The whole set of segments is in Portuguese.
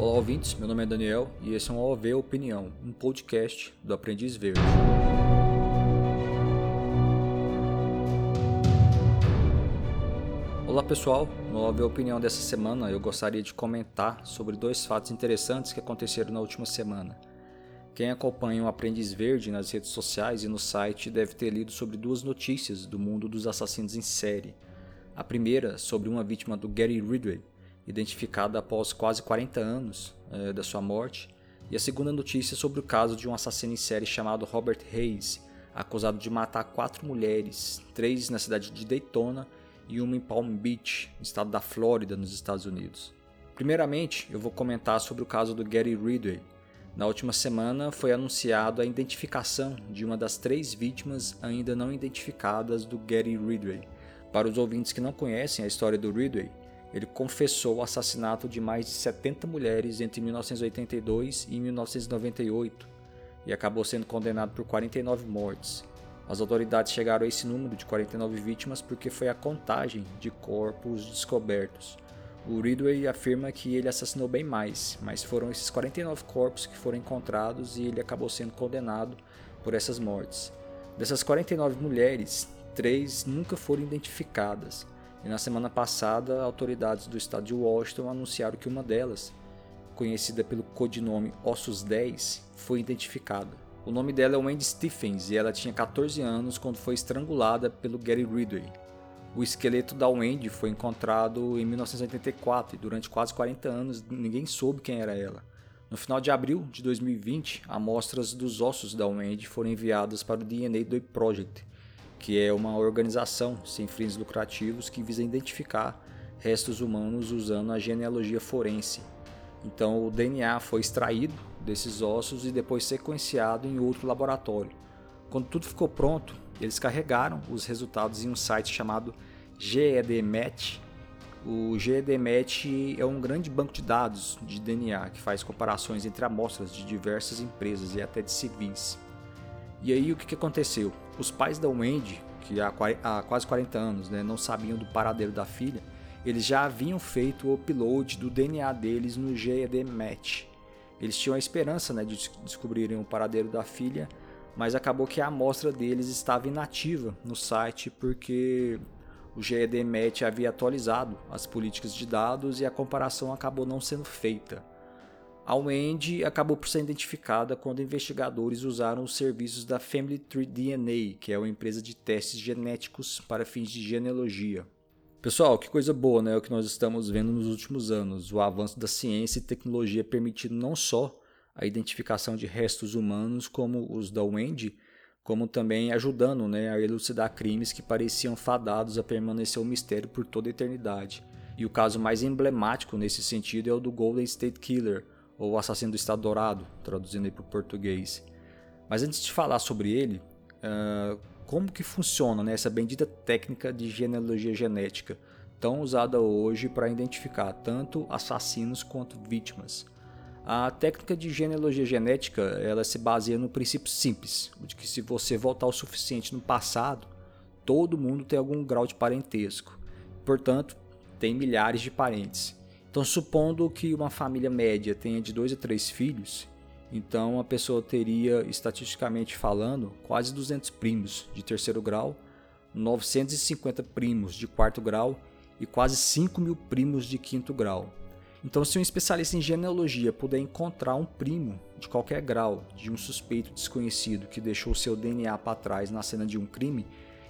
Olá ouvintes, meu nome é Daniel e esse é um OV Opinião, um podcast do Aprendiz Verde. Olá pessoal, no OV Opinião dessa semana eu gostaria de comentar sobre dois fatos interessantes que aconteceram na última semana. Quem acompanha o Aprendiz Verde nas redes sociais e no site deve ter lido sobre duas notícias do mundo dos assassinos em série. A primeira sobre uma vítima do Gary Ridley, identificada após quase 40 anos é, da sua morte, e a segunda notícia sobre o caso de um assassino em série chamado Robert Hayes, acusado de matar quatro mulheres, três na cidade de Daytona e uma em Palm Beach, estado da Flórida, nos Estados Unidos. Primeiramente, eu vou comentar sobre o caso do Gary Ridley. Na última semana foi anunciado a identificação de uma das três vítimas ainda não identificadas do Gary Ridley. Para os ouvintes que não conhecem a história do Ridley, ele confessou o assassinato de mais de 70 mulheres entre 1982 e 1998 e acabou sendo condenado por 49 mortes. As autoridades chegaram a esse número de 49 vítimas porque foi a contagem de corpos descobertos. O Ridway afirma que ele assassinou bem mais, mas foram esses 49 corpos que foram encontrados e ele acabou sendo condenado por essas mortes. Dessas 49 mulheres, três nunca foram identificadas. E na semana passada, autoridades do estado de Washington anunciaram que uma delas, conhecida pelo codinome Ossos 10, foi identificada. O nome dela é Wendy Stephens e ela tinha 14 anos quando foi estrangulada pelo Gary Ridley. O esqueleto da Wendy foi encontrado em 1984 e durante quase 40 anos ninguém soube quem era ela. No final de abril de 2020, amostras dos ossos da Wendy foram enviadas para o DNA do Project, que é uma organização sem fins lucrativos que visa identificar restos humanos usando a genealogia forense. Então o DNA foi extraído desses ossos e depois sequenciado em outro laboratório. Quando tudo ficou pronto, eles carregaram os resultados em um site chamado GEDMET. O GEDMET é um grande banco de dados de DNA que faz comparações entre amostras de diversas empresas e até de civis. E aí o que aconteceu? Os pais da Wendy, que há, há quase 40 anos né, não sabiam do paradeiro da filha, eles já haviam feito o upload do DNA deles no GEDMatch. Eles tinham a esperança né, de descobrirem o paradeiro da filha, mas acabou que a amostra deles estava inativa no site porque o GEDMatch havia atualizado as políticas de dados e a comparação acabou não sendo feita. A Wendy acabou por ser identificada quando investigadores usaram os serviços da Family Tree DNA, que é uma empresa de testes genéticos para fins de genealogia. Pessoal, que coisa boa, né? O que nós estamos vendo nos últimos anos, o avanço da ciência e tecnologia permitindo não só a identificação de restos humanos como os da Wendy, como também ajudando né, a elucidar crimes que pareciam fadados a permanecer um mistério por toda a eternidade. E o caso mais emblemático nesse sentido é o do Golden State Killer, ou Assassino do Estado Dourado, traduzindo aí para o português. Mas antes de falar sobre ele, uh, como que funciona né, essa bendita técnica de genealogia genética, tão usada hoje para identificar tanto assassinos quanto vítimas? A técnica de genealogia genética ela se baseia no princípio simples, de que se você voltar o suficiente no passado, todo mundo tem algum grau de parentesco. Portanto, tem milhares de parentes. Então, supondo que uma família média tenha de dois a três filhos, então a pessoa teria, estatisticamente falando, quase 200 primos de terceiro grau, 950 primos de quarto grau e quase 5 mil primos de quinto grau. Então, se um especialista em genealogia puder encontrar um primo de qualquer grau de um suspeito desconhecido que deixou seu DNA para trás na cena de um crime,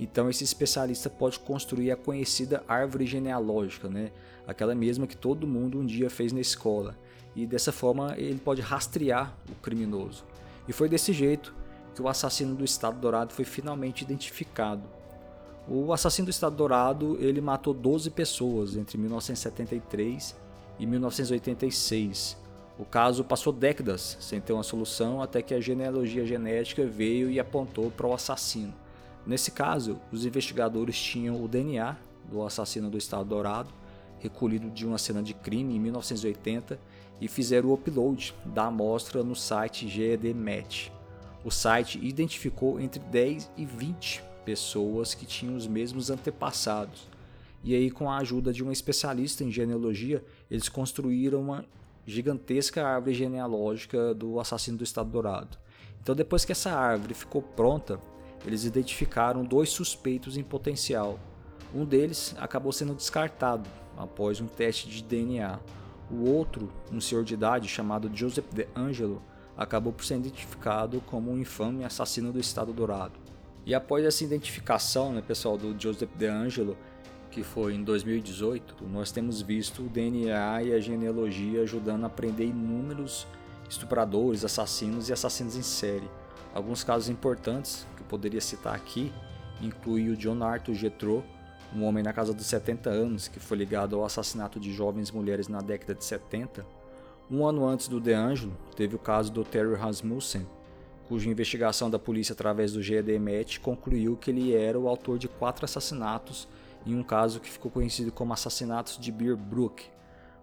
então esse especialista pode construir a conhecida árvore genealógica, né? aquela mesma que todo mundo um dia fez na escola. E dessa forma ele pode rastrear o criminoso. E foi desse jeito que o assassino do Estado Dourado foi finalmente identificado. O assassino do Estado Dourado ele matou 12 pessoas entre 1973 e 1986. O caso passou décadas sem ter uma solução até que a genealogia genética veio e apontou para o assassino. Nesse caso, os investigadores tinham o DNA do assassino do Estado Dourado, recolhido de uma cena de crime em 1980, e fizeram o upload da amostra no site GEDMatch. O site identificou entre 10 e 20 pessoas que tinham os mesmos antepassados. E aí, com a ajuda de um especialista em genealogia, eles construíram uma gigantesca árvore genealógica do assassino do Estado Dourado. Então, depois que essa árvore ficou pronta, eles identificaram dois suspeitos em potencial. Um deles acabou sendo descartado após um teste de DNA. O outro, um senhor de idade chamado Joseph De Angelo, acabou por ser identificado como um infame assassino do Estado Dourado. E após essa identificação, né, pessoal, do Joseph De Angelo, que foi em 2018, nós temos visto o DNA e a genealogia ajudando a prender inúmeros estupradores, assassinos e assassinos em série. Alguns casos importantes poderia citar aqui incluem o John Arthur Getro, um homem na casa dos 70 anos que foi ligado ao assassinato de jovens mulheres na década de 70. Um ano antes do DeAngelo, teve o caso do Terry Rasmussen, cuja investigação da polícia através do GEDMET concluiu que ele era o autor de quatro assassinatos em um caso que ficou conhecido como assassinatos de Beer Brook.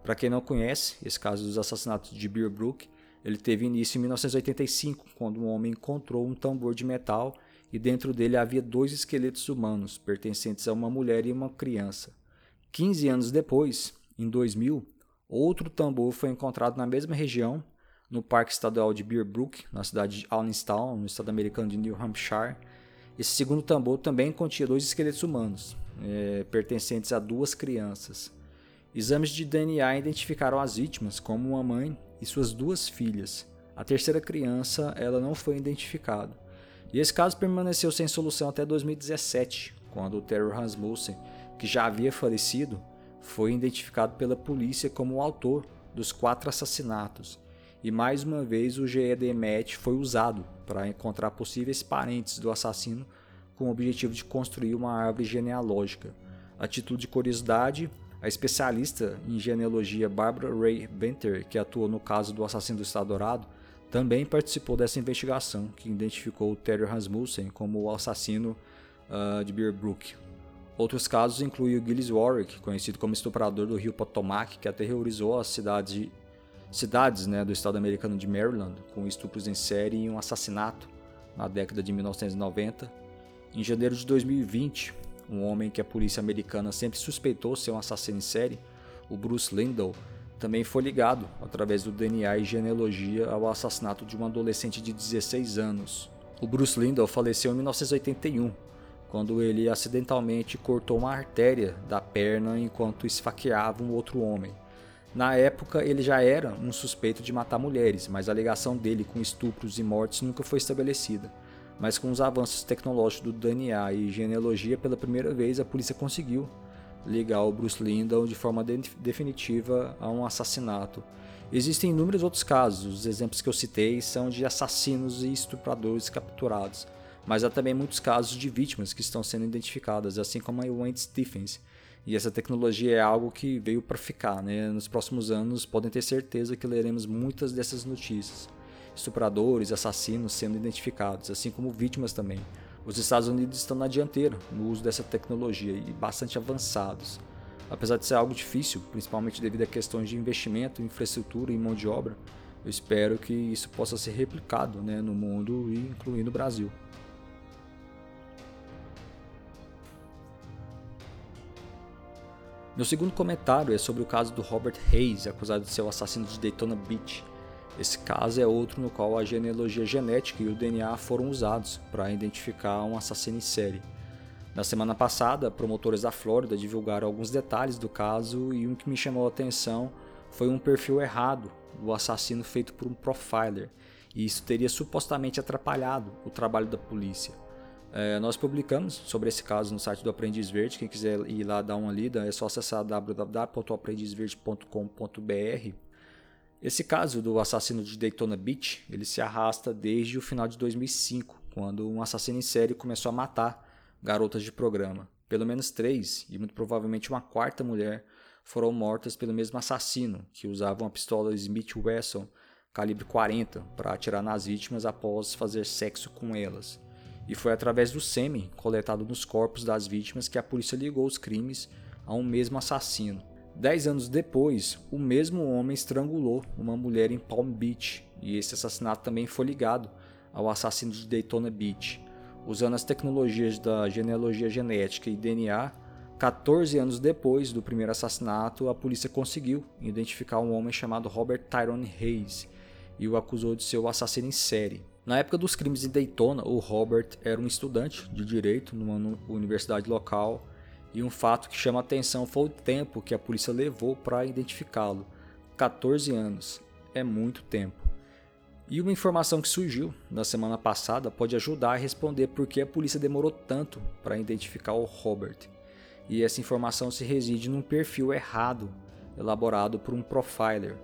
Para quem não conhece, esse caso dos assassinatos de Beer Brook ele teve início em 1985, quando um homem encontrou um tambor de metal e dentro dele havia dois esqueletos humanos, pertencentes a uma mulher e uma criança. 15 anos depois, em 2000, outro tambor foi encontrado na mesma região, no Parque Estadual de Bear Brook, na cidade de Allenstown, no estado americano de New Hampshire. Esse segundo tambor também continha dois esqueletos humanos, é, pertencentes a duas crianças. Exames de DNA identificaram as vítimas como uma mãe e suas duas filhas. A terceira criança ela não foi identificada. E esse caso permaneceu sem solução até 2017, quando o Terry Rasmussen, que já havia falecido, foi identificado pela polícia como o autor dos quatro assassinatos. E mais uma vez o GEDMET foi usado para encontrar possíveis parentes do assassino com o objetivo de construir uma árvore genealógica. A título de curiosidade, a especialista em genealogia Barbara Ray Benter, que atuou no caso do assassino do Estado Dourado, também participou dessa investigação que identificou Terry Rasmussen como o assassino uh, de Beer Brook. Outros casos incluem o Gilles Warwick, conhecido como estuprador do rio Potomac, que aterrorizou as cidades, cidades né, do estado americano de Maryland com estupros em série e um assassinato na década de 1990. Em janeiro de 2020, um homem que a polícia americana sempre suspeitou ser um assassino em série, o Bruce Lindahl, também foi ligado, através do DNA e genealogia, ao assassinato de um adolescente de 16 anos. O Bruce Lindahl faleceu em 1981, quando ele acidentalmente cortou uma artéria da perna enquanto esfaqueava um outro homem. Na época, ele já era um suspeito de matar mulheres, mas a ligação dele com estupros e mortes nunca foi estabelecida. Mas com os avanços tecnológicos do DNA e genealogia, pela primeira vez a polícia conseguiu ligar o Bruce Lindahl de forma de definitiva a um assassinato. Existem inúmeros outros casos, os exemplos que eu citei são de assassinos e estupradores capturados, mas há também muitos casos de vítimas que estão sendo identificadas, assim como a Wayne Stephens. E essa tecnologia é algo que veio para ficar, né? Nos próximos anos podem ter certeza que leremos muitas dessas notícias. Estupradores, assassinos sendo identificados, assim como vítimas também. Os Estados Unidos estão na dianteira no uso dessa tecnologia e bastante avançados. Apesar de ser algo difícil, principalmente devido a questões de investimento, infraestrutura e mão de obra, eu espero que isso possa ser replicado né, no mundo e incluindo o Brasil. Meu segundo comentário é sobre o caso do Robert Hayes, acusado de ser o assassino de Daytona Beach. Esse caso é outro no qual a genealogia genética e o DNA foram usados para identificar um assassino em série. Na semana passada, promotores da Flórida divulgaram alguns detalhes do caso e um que me chamou a atenção foi um perfil errado do assassino feito por um profiler, e isso teria supostamente atrapalhado o trabalho da polícia. É, nós publicamos sobre esse caso no site do Aprendiz Verde. Quem quiser ir lá dar uma lida, é só acessar www.aprendizverde.com.br esse caso do assassino de Daytona Beach, ele se arrasta desde o final de 2005, quando um assassino em série começou a matar garotas de programa. Pelo menos três, e muito provavelmente uma quarta mulher, foram mortas pelo mesmo assassino, que usava uma pistola Smith Wesson calibre 40 para atirar nas vítimas após fazer sexo com elas. E foi através do sêmen coletado nos corpos das vítimas que a polícia ligou os crimes a um mesmo assassino. Dez anos depois, o mesmo homem estrangulou uma mulher em Palm Beach e esse assassinato também foi ligado ao assassino de Daytona Beach. Usando as tecnologias da genealogia genética e DNA, 14 anos depois do primeiro assassinato, a polícia conseguiu identificar um homem chamado Robert Tyrone Hayes e o acusou de ser o assassino em série. Na época dos crimes em Daytona, o Robert era um estudante de direito numa universidade local e um fato que chama atenção foi o tempo que a polícia levou para identificá-lo. 14 anos é muito tempo. E uma informação que surgiu na semana passada pode ajudar a responder por que a polícia demorou tanto para identificar o Robert. E essa informação se reside num perfil errado elaborado por um profiler.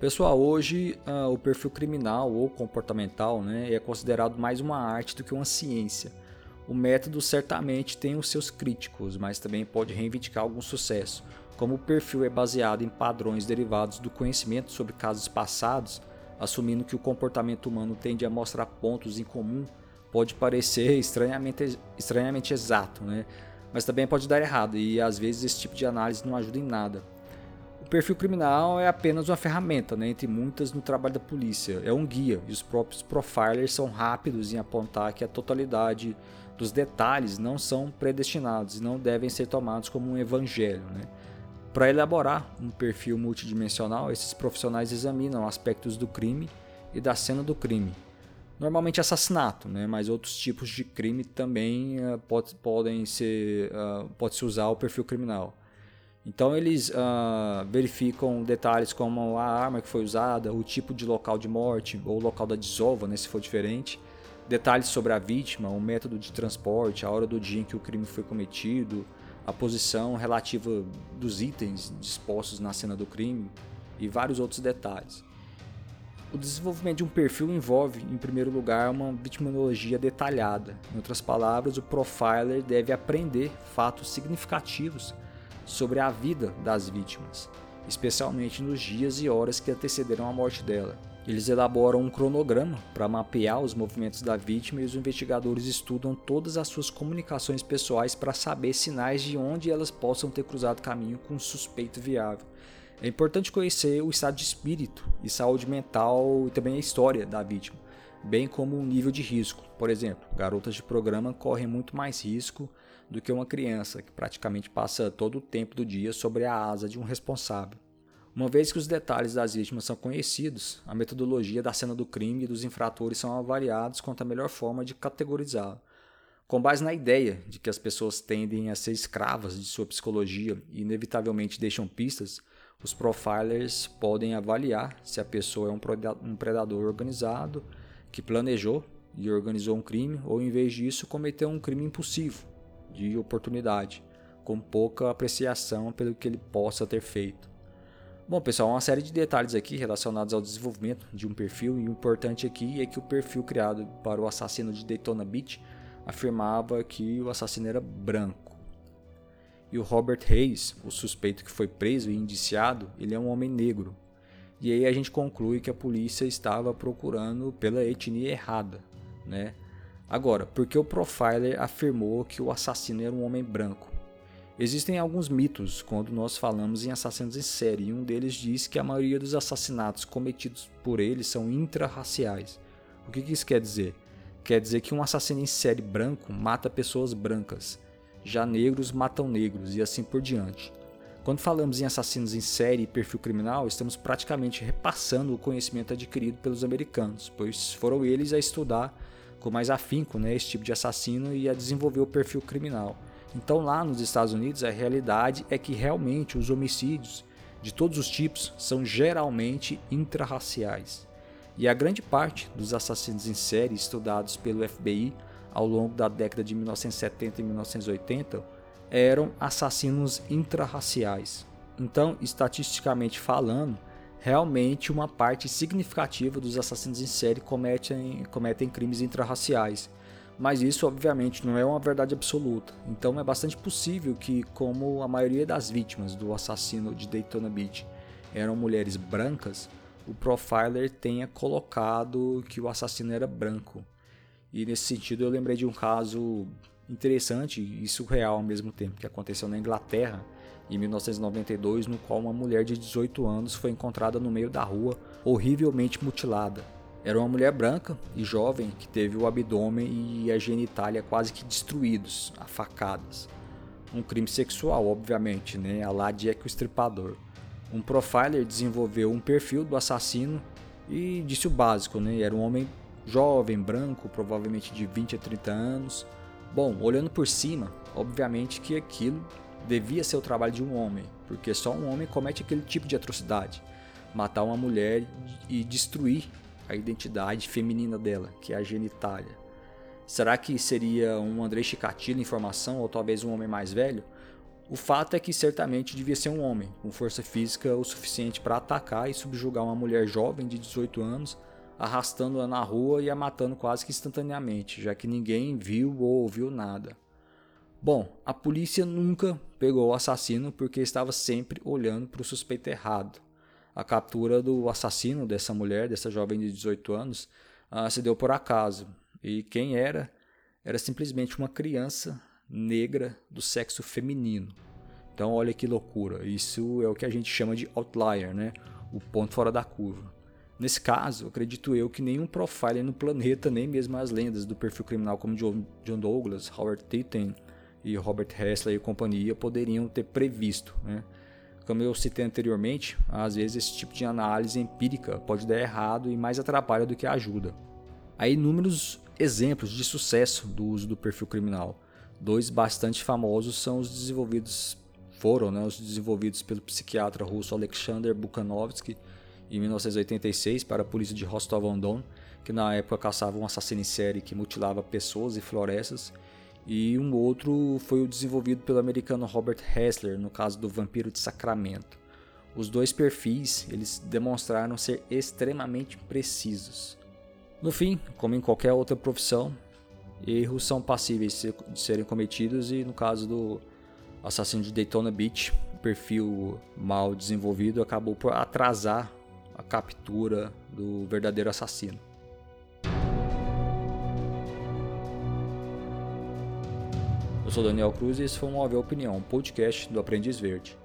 Pessoal, hoje uh, o perfil criminal ou comportamental né, é considerado mais uma arte do que uma ciência. O método certamente tem os seus críticos, mas também pode reivindicar algum sucesso. Como o perfil é baseado em padrões derivados do conhecimento sobre casos passados, assumindo que o comportamento humano tende a mostrar pontos em comum, pode parecer estranhamente, estranhamente exato, né? mas também pode dar errado e às vezes esse tipo de análise não ajuda em nada. O perfil criminal é apenas uma ferramenta, né, entre muitas no trabalho da polícia. É um guia e os próprios profilers são rápidos em apontar que a totalidade dos detalhes não são predestinados e não devem ser tomados como um evangelho. Né? Para elaborar um perfil multidimensional, esses profissionais examinam aspectos do crime e da cena do crime. Normalmente assassinato, né? mas outros tipos de crime também uh, pode, podem ser, uh, pode se usar o perfil criminal. Então eles uh, verificam detalhes como a arma que foi usada, o tipo de local de morte ou local da desova, né, se for diferente, detalhes sobre a vítima, o método de transporte, a hora do dia em que o crime foi cometido, a posição relativa dos itens dispostos na cena do crime e vários outros detalhes. O desenvolvimento de um perfil envolve, em primeiro lugar, uma vitimologia detalhada. Em outras palavras, o profiler deve aprender fatos significativos sobre a vida das vítimas, especialmente nos dias e horas que antecederam a morte dela. Eles elaboram um cronograma para mapear os movimentos da vítima e os investigadores estudam todas as suas comunicações pessoais para saber sinais de onde elas possam ter cruzado caminho com um suspeito viável. É importante conhecer o estado de espírito e saúde mental e também a história da vítima, bem como o nível de risco. Por exemplo, garotas de programa correm muito mais risco do que uma criança que praticamente passa todo o tempo do dia sobre a asa de um responsável. Uma vez que os detalhes das vítimas são conhecidos, a metodologia da cena do crime e dos infratores são avaliados quanto a melhor forma de categorizá-lo. Com base na ideia de que as pessoas tendem a ser escravas de sua psicologia e inevitavelmente deixam pistas, os profilers podem avaliar se a pessoa é um predador organizado que planejou e organizou um crime ou, em vez disso, cometeu um crime impulsivo, de oportunidade, com pouca apreciação pelo que ele possa ter feito. Bom, pessoal, uma série de detalhes aqui relacionados ao desenvolvimento de um perfil, e o importante aqui é que o perfil criado para o assassino de Daytona Beach afirmava que o assassino era branco. E o Robert Hayes, o suspeito que foi preso e indiciado, ele é um homem negro. E aí a gente conclui que a polícia estava procurando pela etnia errada, né? Agora, por que o profiler afirmou que o assassino era um homem branco? Existem alguns mitos quando nós falamos em assassinos em série, e um deles diz que a maioria dos assassinatos cometidos por eles são intrarraciais. O que isso quer dizer? Quer dizer que um assassino em série branco mata pessoas brancas, já negros matam negros e assim por diante. Quando falamos em assassinos em série e perfil criminal, estamos praticamente repassando o conhecimento adquirido pelos americanos, pois foram eles a estudar com mais afinco né, esse tipo de assassino e a desenvolver o perfil criminal. Então, lá nos Estados Unidos, a realidade é que realmente os homicídios de todos os tipos são geralmente intrarraciais. E a grande parte dos assassinos em série estudados pelo FBI ao longo da década de 1970 e 1980 eram assassinos intrarraciais. Então, estatisticamente falando, realmente uma parte significativa dos assassinos em série cometem, cometem crimes intrarraciais mas isso obviamente não é uma verdade absoluta. Então é bastante possível que, como a maioria das vítimas do assassino de Daytona Beach eram mulheres brancas, o profiler tenha colocado que o assassino era branco. E nesse sentido eu lembrei de um caso interessante e surreal ao mesmo tempo, que aconteceu na Inglaterra em 1992, no qual uma mulher de 18 anos foi encontrada no meio da rua, horrivelmente mutilada. Era uma mulher branca e jovem que teve o abdômen e a genitália quase que destruídos, a facadas. um crime sexual, obviamente, né? A lá Jack o Estripador. Um profiler desenvolveu um perfil do assassino e disse o básico, né? Era um homem jovem, branco, provavelmente de 20 a 30 anos. Bom, olhando por cima, obviamente que aquilo devia ser o trabalho de um homem, porque só um homem comete aquele tipo de atrocidade. Matar uma mulher e destruir a identidade feminina dela, que é a genitália. Será que seria um André Chikatilo em formação ou talvez um homem mais velho? O fato é que certamente devia ser um homem, com força física o suficiente para atacar e subjugar uma mulher jovem de 18 anos, arrastando-a na rua e a matando quase que instantaneamente, já que ninguém viu ou ouviu nada. Bom, a polícia nunca pegou o assassino porque estava sempre olhando para o suspeito errado. A captura do assassino dessa mulher, dessa jovem de 18 anos, uh, se deu por acaso. E quem era? Era simplesmente uma criança negra do sexo feminino. Então, olha que loucura. Isso é o que a gente chama de outlier, né? O ponto fora da curva. Nesse caso, acredito eu que nenhum profiler no planeta, nem mesmo as lendas do perfil criminal como John Douglas, Howard Titten e Robert Hessler e companhia poderiam ter previsto. Né? Como eu citei anteriormente, às vezes esse tipo de análise empírica pode dar errado e mais atrapalha do que ajuda. Há inúmeros exemplos de sucesso do uso do perfil criminal. Dois bastante famosos são os desenvolvidos foram né, os desenvolvidos pelo psiquiatra russo Alexander Bukhanovsky em 1986 para a polícia de Rostov-on-Don, que na época caçava um assassino em série que mutilava pessoas e florestas, e um outro foi o desenvolvido pelo americano Robert Hessler, no caso do Vampiro de Sacramento. Os dois perfis eles demonstraram ser extremamente precisos. No fim, como em qualquer outra profissão, erros são passíveis de serem cometidos e no caso do assassino de Daytona Beach, o perfil mal desenvolvido acabou por atrasar a captura do verdadeiro assassino. Eu sou Daniel Cruz e esse foi um Óbvio Opinião, um podcast do Aprendiz Verde.